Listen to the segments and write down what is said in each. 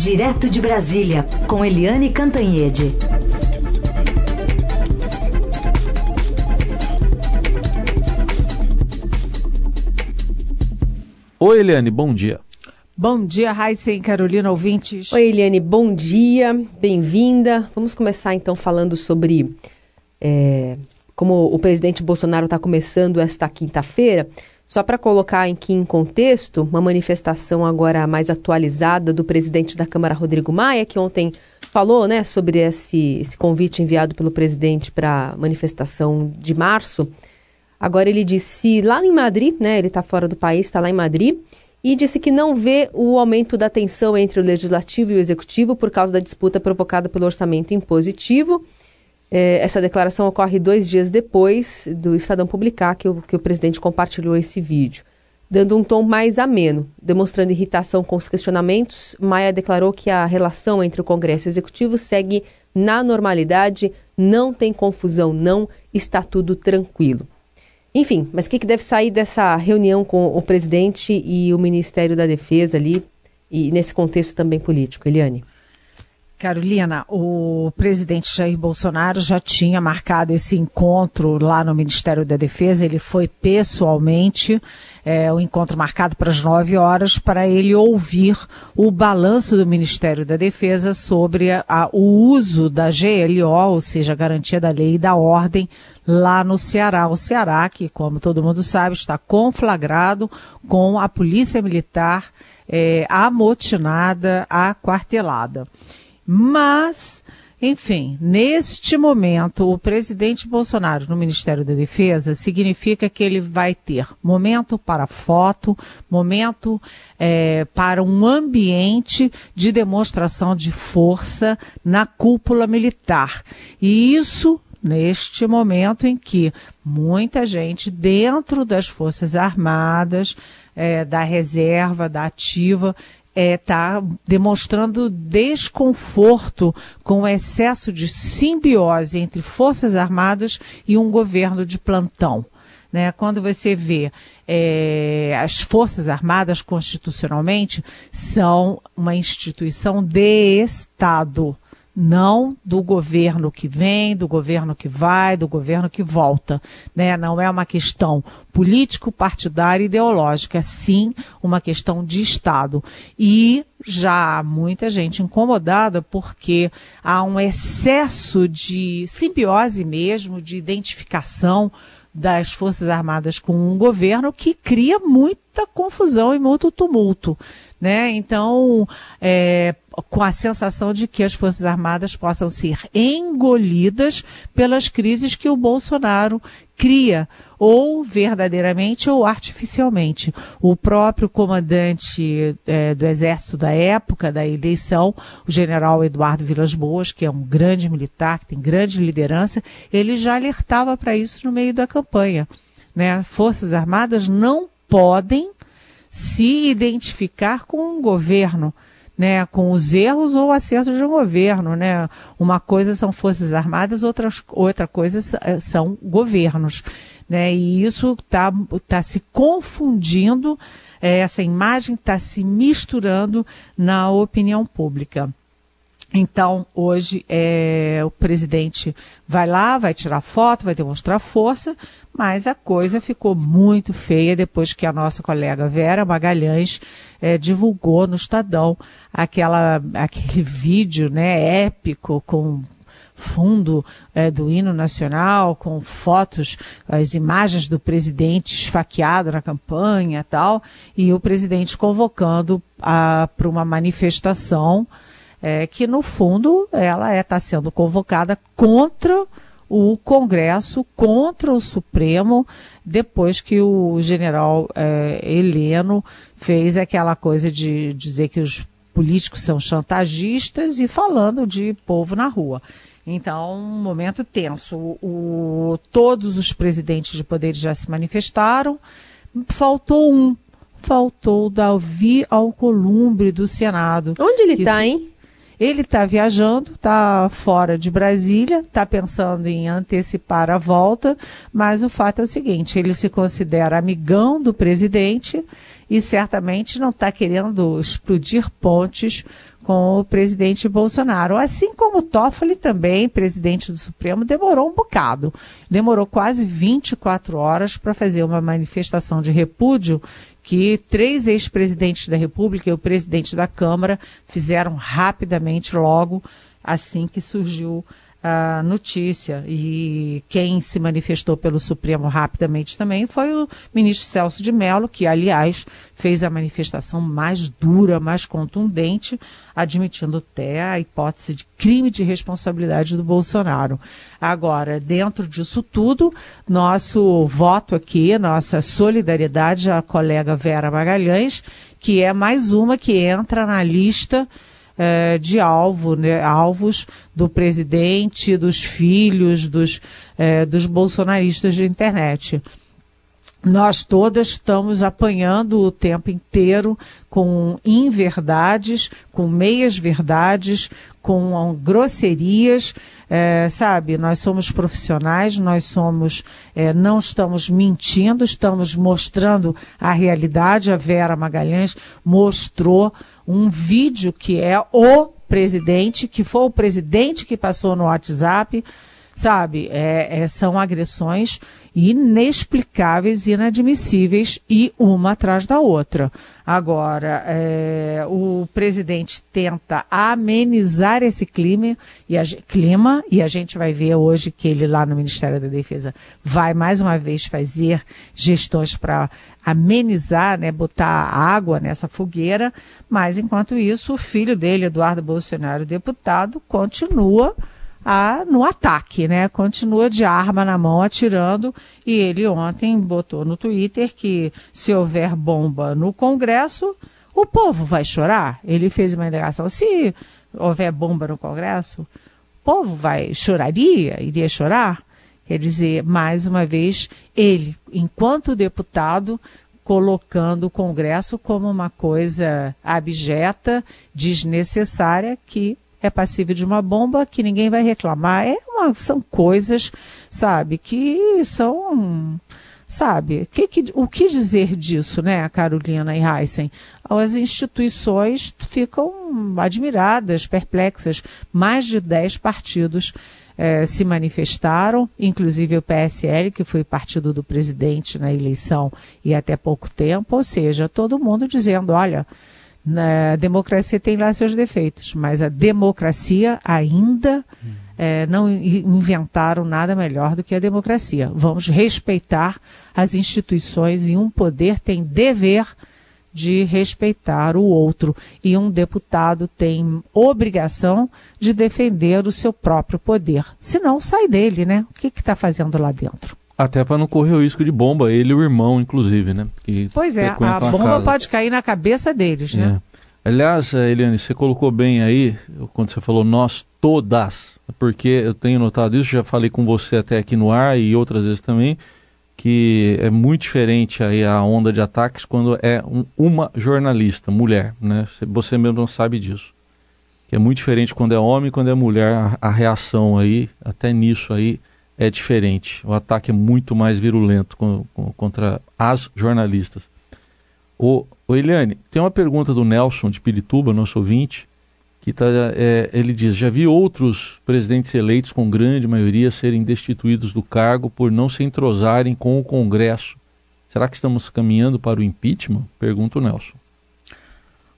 Direto de Brasília, com Eliane Cantanhede. Oi, Eliane, bom dia. Bom dia, Raíssa e Carolina ouvintes. Oi, Eliane, bom dia, bem-vinda. Vamos começar então falando sobre é, como o presidente Bolsonaro está começando esta quinta-feira. Só para colocar aqui em contexto, uma manifestação agora mais atualizada do presidente da Câmara, Rodrigo Maia, que ontem falou né, sobre esse, esse convite enviado pelo presidente para a manifestação de março. Agora ele disse lá em Madrid, né, ele está fora do país, está lá em Madrid, e disse que não vê o aumento da tensão entre o legislativo e o executivo por causa da disputa provocada pelo orçamento impositivo. É, essa declaração ocorre dois dias depois do Estadão publicar que o, que o presidente compartilhou esse vídeo. Dando um tom mais ameno, demonstrando irritação com os questionamentos, Maia declarou que a relação entre o Congresso e o Executivo segue na normalidade, não tem confusão, não, está tudo tranquilo. Enfim, mas o que, que deve sair dessa reunião com o presidente e o Ministério da Defesa ali, e nesse contexto também político, Eliane? Carolina, o presidente Jair Bolsonaro já tinha marcado esse encontro lá no Ministério da Defesa. Ele foi pessoalmente, é, o encontro marcado para as nove horas, para ele ouvir o balanço do Ministério da Defesa sobre a, a, o uso da GLO, ou seja, a garantia da lei e da ordem, lá no Ceará. O Ceará, que, como todo mundo sabe, está conflagrado com a Polícia Militar é, amotinada, aquartelada. Mas, enfim, neste momento, o presidente Bolsonaro no Ministério da Defesa significa que ele vai ter momento para foto, momento é, para um ambiente de demonstração de força na cúpula militar. E isso neste momento em que muita gente dentro das Forças Armadas, é, da reserva, da ativa, está é, tá demonstrando desconforto com o excesso de simbiose entre Forças Armadas e um governo de plantão. Né? Quando você vê é, as Forças Armadas constitucionalmente são uma instituição de Estado não do governo que vem, do governo que vai, do governo que volta. Né? Não é uma questão político-partidária ideológica, é sim uma questão de Estado. E já há muita gente incomodada porque há um excesso de simbiose mesmo, de identificação das Forças Armadas com um governo que cria muita confusão e muito tumulto. Né? Então, é, com a sensação de que as Forças Armadas possam ser engolidas pelas crises que o Bolsonaro cria, ou verdadeiramente ou artificialmente. O próprio comandante é, do Exército da época da eleição, o general Eduardo Vilas Boas, que é um grande militar, que tem grande liderança, ele já alertava para isso no meio da campanha. Né? Forças Armadas não podem se identificar com um governo né, com os erros ou acertos de um governo, né? Uma coisa são forças armadas, outra, outra coisa eh, são governos, né? E isso está tá se confundindo, é, essa imagem está se misturando na opinião pública. Então, hoje, é, o presidente vai lá, vai tirar foto, vai demonstrar força, mas a coisa ficou muito feia depois que a nossa colega Vera Magalhães é, divulgou no Estadão aquela, aquele vídeo né, épico com fundo é, do hino nacional, com fotos, as imagens do presidente esfaqueado na campanha e tal, e o presidente convocando para uma manifestação é, que no fundo ela está é, sendo convocada contra o Congresso, contra o Supremo, depois que o general é, Heleno fez aquela coisa de dizer que os políticos são chantagistas e falando de povo na rua. Então, um momento tenso. O, o, todos os presidentes de poderes já se manifestaram. Faltou um. Faltou o Davi Alcolumbre do Senado. Onde ele está, hein? Ele está viajando, está fora de Brasília, está pensando em antecipar a volta, mas o fato é o seguinte: ele se considera amigão do presidente e certamente não está querendo explodir pontes com o presidente Bolsonaro. Assim como Toffoli também, presidente do Supremo, demorou um bocado. Demorou quase 24 horas para fazer uma manifestação de repúdio que três ex-presidentes da República e o presidente da Câmara fizeram rapidamente logo assim que surgiu a notícia. E quem se manifestou pelo Supremo rapidamente também foi o ministro Celso de Mello, que, aliás, fez a manifestação mais dura, mais contundente, admitindo até a hipótese de crime de responsabilidade do Bolsonaro. Agora, dentro disso tudo, nosso voto aqui, nossa solidariedade à colega Vera Magalhães, que é mais uma que entra na lista eh, de alvo, né, alvos do presidente, dos filhos, dos, eh, dos bolsonaristas de internet. Nós todas estamos apanhando o tempo inteiro com inverdades, com meias verdades, com grosserias, é, sabe? Nós somos profissionais, nós somos, é, não estamos mentindo, estamos mostrando a realidade. A Vera Magalhães mostrou um vídeo que é o presidente, que foi o presidente que passou no WhatsApp, sabe? É, é, são agressões inexplicáveis, inadmissíveis e uma atrás da outra. Agora, é, o presidente tenta amenizar esse clima e, a, clima e a gente vai ver hoje que ele lá no Ministério da Defesa vai mais uma vez fazer gestões para amenizar, né, botar água nessa fogueira, mas enquanto isso o filho dele, Eduardo Bolsonaro, deputado, continua a, no ataque, né? Continua de arma na mão atirando e ele ontem botou no Twitter que se houver bomba no Congresso, o povo vai chorar. Ele fez uma indagação. Se houver bomba no Congresso, o povo vai choraria, iria chorar. Quer dizer, mais uma vez, ele, enquanto deputado, colocando o Congresso como uma coisa abjeta, desnecessária, que é passível de uma bomba que ninguém vai reclamar. É uma, são coisas, sabe, que são. Sabe, que, que, o que dizer disso, né, Carolina e Heisen? As instituições ficam admiradas, perplexas. Mais de 10 partidos eh, se manifestaram, inclusive o PSL, que foi partido do presidente na eleição e até pouco tempo, ou seja, todo mundo dizendo: olha, a democracia tem lá seus defeitos, mas a democracia ainda hum. é, não inventaram nada melhor do que a democracia. Vamos respeitar as instituições e um poder tem dever de respeitar o outro e um deputado tem obrigação de defender o seu próprio poder. Senão sai dele, né? O que está fazendo lá dentro? Até para não correr o risco de bomba, ele e o irmão, inclusive, né? Que pois é, a bomba a pode cair na cabeça deles, né? É. Aliás, eh, Eliane, você colocou bem aí, quando você falou nós todas, porque eu tenho notado isso, já falei com você até aqui no ar e outras vezes também, que é muito diferente aí a onda de ataques quando é um, uma jornalista, mulher, né? Você mesmo não sabe disso. Que é muito diferente quando é homem e quando é mulher, a, a reação aí, até nisso aí, é diferente. O ataque é muito mais virulento com, com, contra as jornalistas. O, o Eliane, tem uma pergunta do Nelson de Pirituba, nosso ouvinte, que tá, é, ele diz: já vi outros presidentes eleitos com grande maioria serem destituídos do cargo por não se entrosarem com o Congresso. Será que estamos caminhando para o impeachment? Pergunta o Nelson.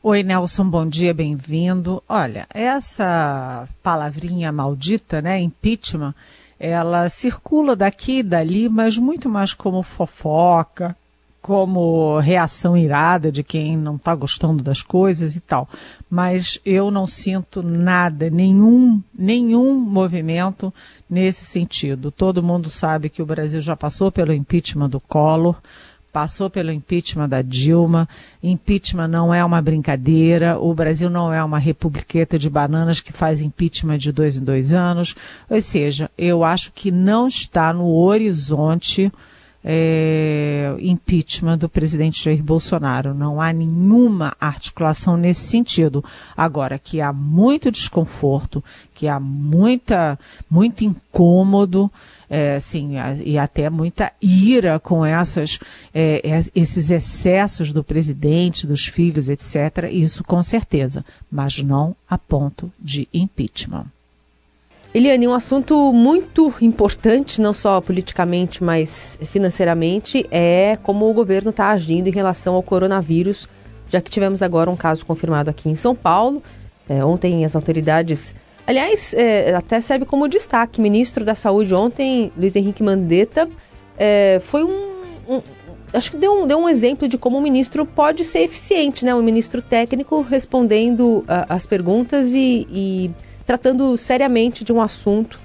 Oi, Nelson, bom dia, bem-vindo. Olha, essa palavrinha maldita, né, impeachment, ela circula daqui e dali, mas muito mais como fofoca, como reação irada de quem não está gostando das coisas e tal. Mas eu não sinto nada, nenhum, nenhum movimento nesse sentido. Todo mundo sabe que o Brasil já passou pelo impeachment do Collor passou pelo impeachment da Dilma. Impeachment não é uma brincadeira. O Brasil não é uma republiqueta de bananas que faz impeachment de dois em dois anos. Ou seja, eu acho que não está no horizonte é, impeachment do presidente Jair Bolsonaro. Não há nenhuma articulação nesse sentido. Agora, que há muito desconforto, que há muita, muito incômodo, é, assim, e até muita ira com essas, é, esses excessos do presidente, dos filhos, etc. Isso com certeza, mas não a ponto de impeachment. Eliane, um assunto muito importante, não só politicamente, mas financeiramente, é como o governo está agindo em relação ao coronavírus, já que tivemos agora um caso confirmado aqui em São Paulo. É, ontem as autoridades. Aliás, é, até serve como destaque: ministro da Saúde ontem, Luiz Henrique Mandetta, é, foi um, um. acho que deu um, deu um exemplo de como o ministro pode ser eficiente, né? Um ministro técnico respondendo as perguntas e, e tratando seriamente de um assunto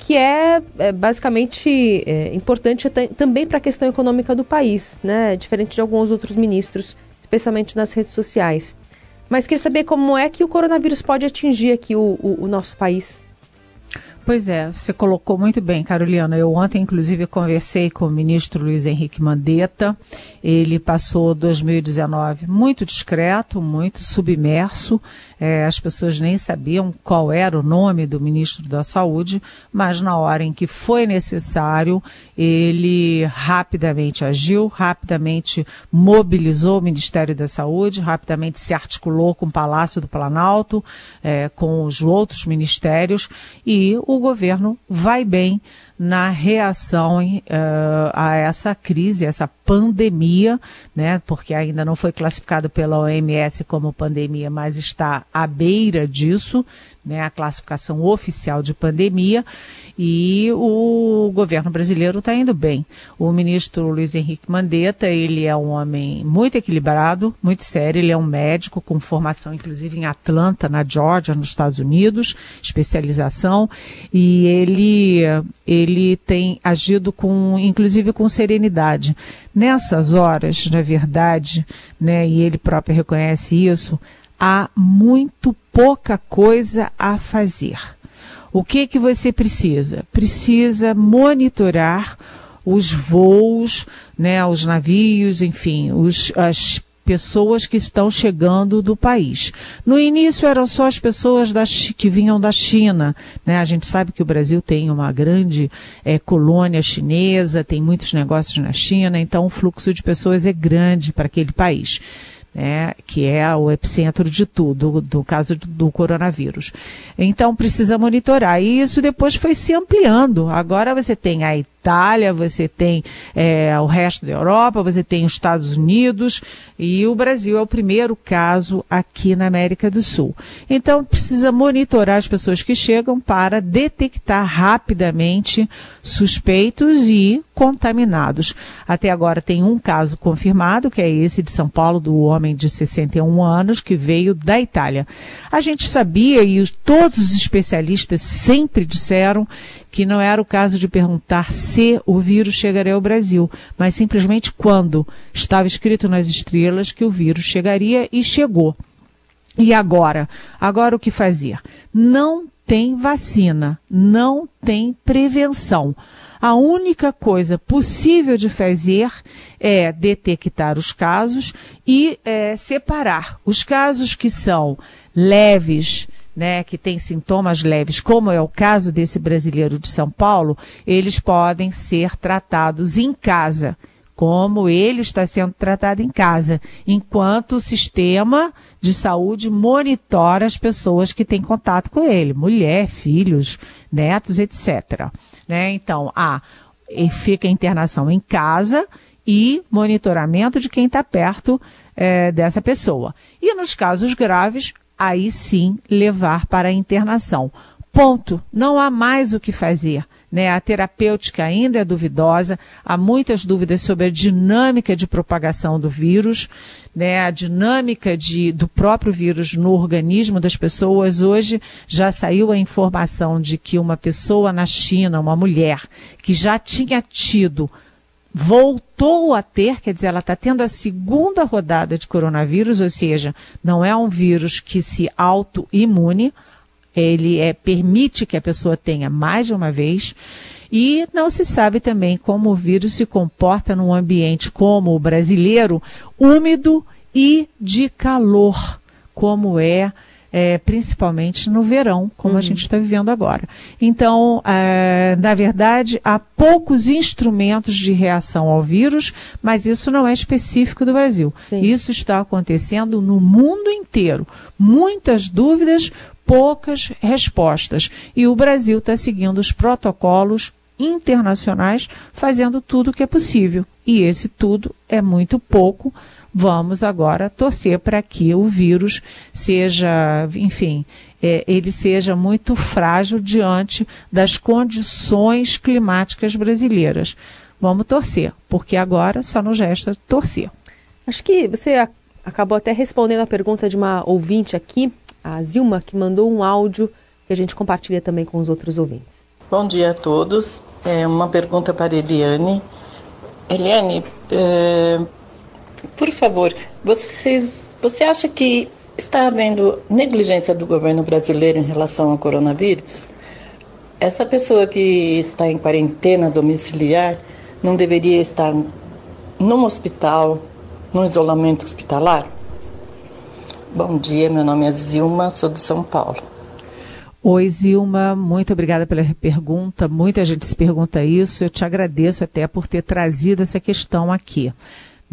que é, é basicamente é, importante também para a questão econômica do país, né? Diferente de alguns outros ministros, especialmente nas redes sociais. Mas queria saber como é que o coronavírus pode atingir aqui o, o, o nosso país. Pois é, você colocou muito bem, Carolina. Eu ontem, inclusive, conversei com o ministro Luiz Henrique Mandetta. Ele passou 2019 muito discreto, muito submerso. É, as pessoas nem sabiam qual era o nome do ministro da Saúde, mas na hora em que foi necessário, ele rapidamente agiu, rapidamente mobilizou o Ministério da Saúde, rapidamente se articulou com o Palácio do Planalto, é, com os outros ministérios e o governo vai bem na reação uh, a essa crise, essa pandemia, né, porque ainda não foi classificado pela OMS como pandemia, mas está à beira disso, né, a classificação oficial de pandemia, e o governo brasileiro está indo bem. O ministro Luiz Henrique Mandetta, ele é um homem muito equilibrado, muito sério, ele é um médico com formação inclusive em Atlanta, na Georgia, nos Estados Unidos, especialização, e ele, ele tem agido com, inclusive com serenidade. Nessas horas, na verdade, né, e ele próprio reconhece isso, há muito pouca coisa a fazer. O que que você precisa? Precisa monitorar os voos, né, os navios, enfim, os, as pessoas que estão chegando do país. No início eram só as pessoas da, que vinham da China. Né? A gente sabe que o Brasil tem uma grande é, colônia chinesa, tem muitos negócios na China, então o fluxo de pessoas é grande para aquele país né, que é o epicentro de tudo, do caso do coronavírus. Então precisa monitorar. E isso depois foi se ampliando. Agora você tem a Itália, você tem é, o resto da Europa, você tem os Estados Unidos e o Brasil é o primeiro caso aqui na América do Sul. Então precisa monitorar as pessoas que chegam para detectar rapidamente suspeitos e contaminados. Até agora tem um caso confirmado, que é esse de São Paulo, do homem de 61 anos que veio da Itália. A gente sabia e todos os especialistas sempre disseram que não era o caso de perguntar se o vírus chegaria ao Brasil, mas simplesmente quando estava escrito nas estrelas que o vírus chegaria e chegou. E agora? Agora o que fazer? Não tem vacina, não tem prevenção. A única coisa possível de fazer é detectar os casos e é, separar os casos que são leves, né, que tem sintomas leves, como é o caso desse brasileiro de São Paulo, eles podem ser tratados em casa, como ele está sendo tratado em casa, enquanto o sistema de saúde monitora as pessoas que têm contato com ele, mulher, filhos, netos, etc. Né? Então, a fica a internação em casa e monitoramento de quem está perto é, dessa pessoa. E nos casos graves, aí sim levar para a internação. Ponto. Não há mais o que fazer. Né? A terapêutica ainda é duvidosa, há muitas dúvidas sobre a dinâmica de propagação do vírus, né? a dinâmica de, do próprio vírus no organismo das pessoas. Hoje já saiu a informação de que uma pessoa na China, uma mulher, que já tinha tido voltou a ter, quer dizer, ela está tendo a segunda rodada de coronavírus, ou seja, não é um vírus que se autoimune, ele é, permite que a pessoa tenha mais de uma vez, E não se sabe também como o vírus se comporta num ambiente como o brasileiro, úmido e de calor, como é é, principalmente no verão, como uhum. a gente está vivendo agora. Então, é, na verdade, há poucos instrumentos de reação ao vírus, mas isso não é específico do Brasil. Sim. Isso está acontecendo no mundo inteiro. Muitas dúvidas, poucas respostas. E o Brasil está seguindo os protocolos internacionais, fazendo tudo o que é possível. E esse tudo é muito pouco Vamos agora torcer para que o vírus seja, enfim, é, ele seja muito frágil diante das condições climáticas brasileiras. Vamos torcer, porque agora só nos resta torcer. Acho que você acabou até respondendo a pergunta de uma ouvinte aqui, a Zilma, que mandou um áudio que a gente compartilha também com os outros ouvintes. Bom dia a todos. É uma pergunta para Eliane. Eliane, é, por favor, vocês, você acha que está havendo negligência do governo brasileiro em relação ao coronavírus? Essa pessoa que está em quarentena domiciliar não deveria estar num hospital, num isolamento hospitalar? Bom dia, meu nome é Zilma, sou de São Paulo. Oi, Zilma, muito obrigada pela pergunta. Muita gente se pergunta isso. Eu te agradeço até por ter trazido essa questão aqui.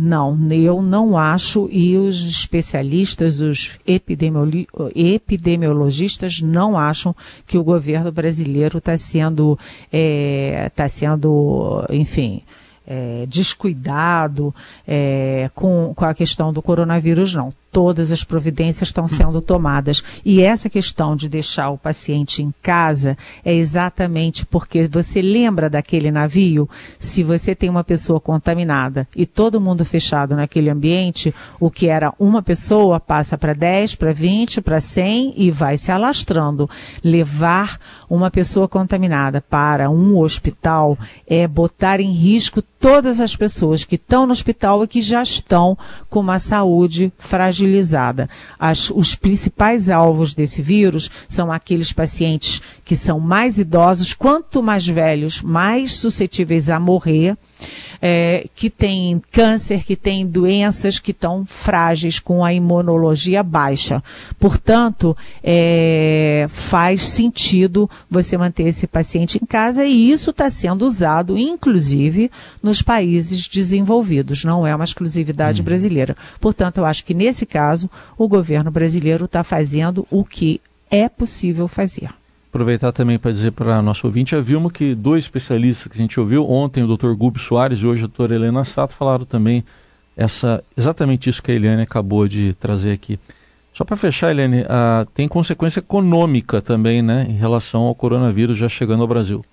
Não, eu não acho e os especialistas, os epidemiolo epidemiologistas não acham que o governo brasileiro está sendo, é, tá sendo, enfim, é, descuidado é, com, com a questão do coronavírus, não todas as providências estão sendo tomadas. E essa questão de deixar o paciente em casa é exatamente porque você lembra daquele navio? Se você tem uma pessoa contaminada e todo mundo fechado naquele ambiente, o que era uma pessoa passa para 10, para 20, para 100 e vai se alastrando. Levar uma pessoa contaminada para um hospital é botar em risco todas as pessoas que estão no hospital e que já estão com uma saúde fragilizada fragilizada. As, os principais alvos desse vírus são aqueles pacientes que são mais idosos, quanto mais velhos, mais suscetíveis a morrer é, que têm câncer, que têm doenças que estão frágeis com a imunologia baixa. Portanto, é, faz sentido você manter esse paciente em casa e isso está sendo usado, inclusive, nos países desenvolvidos. Não é uma exclusividade hum. brasileira. Portanto, eu acho que nesse caso o governo brasileiro está fazendo o que é possível fazer. Aproveitar também para dizer para nosso ouvinte, a Vilma, que dois especialistas que a gente ouviu, ontem o Dr. Gubi Soares e hoje a doutora Helena Sato, falaram também essa, exatamente isso que a Eliane acabou de trazer aqui. Só para fechar, Eliane, uh, tem consequência econômica também, né, em relação ao coronavírus já chegando ao Brasil.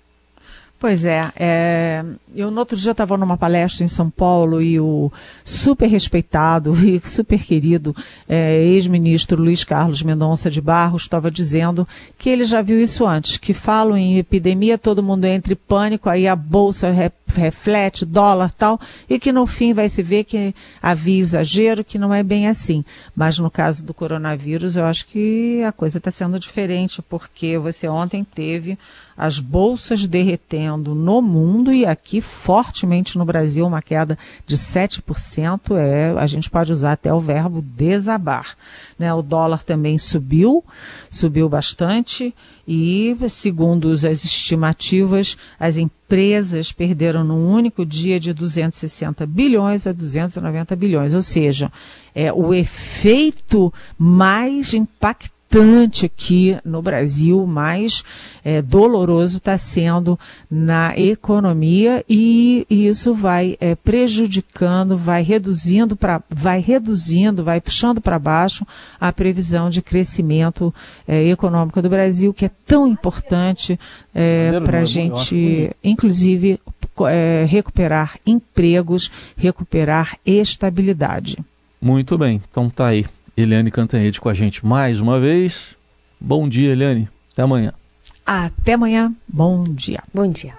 Pois é, é, eu no outro dia estava numa palestra em São Paulo e o super respeitado e super querido é, ex-ministro Luiz Carlos Mendonça de Barros estava dizendo que ele já viu isso antes, que falam em epidemia, todo mundo entra em pânico, aí a bolsa reflete, dólar tal, e que no fim vai se ver que havia exagero, que não é bem assim. Mas no caso do coronavírus, eu acho que a coisa está sendo diferente, porque você ontem teve as bolsas derretendo no mundo e aqui fortemente no Brasil uma queda de 7%, é, a gente pode usar até o verbo desabar. Né? O dólar também subiu, subiu bastante e, segundo as estimativas, as empresas perderam num único dia de 260 bilhões a 290 bilhões, ou seja, é o efeito mais impactante importante aqui no Brasil, mais é, doloroso está sendo na economia e, e isso vai é, prejudicando, vai reduzindo para, vai reduzindo, vai puxando para baixo a previsão de crescimento é, econômico do Brasil, que é tão importante é, para a gente, inclusive, é, recuperar empregos, recuperar estabilidade. Muito bem, então tá aí. Eliane Cantanhede com a gente mais uma vez. Bom dia, Eliane. Até amanhã. Até amanhã. Bom dia. Bom dia.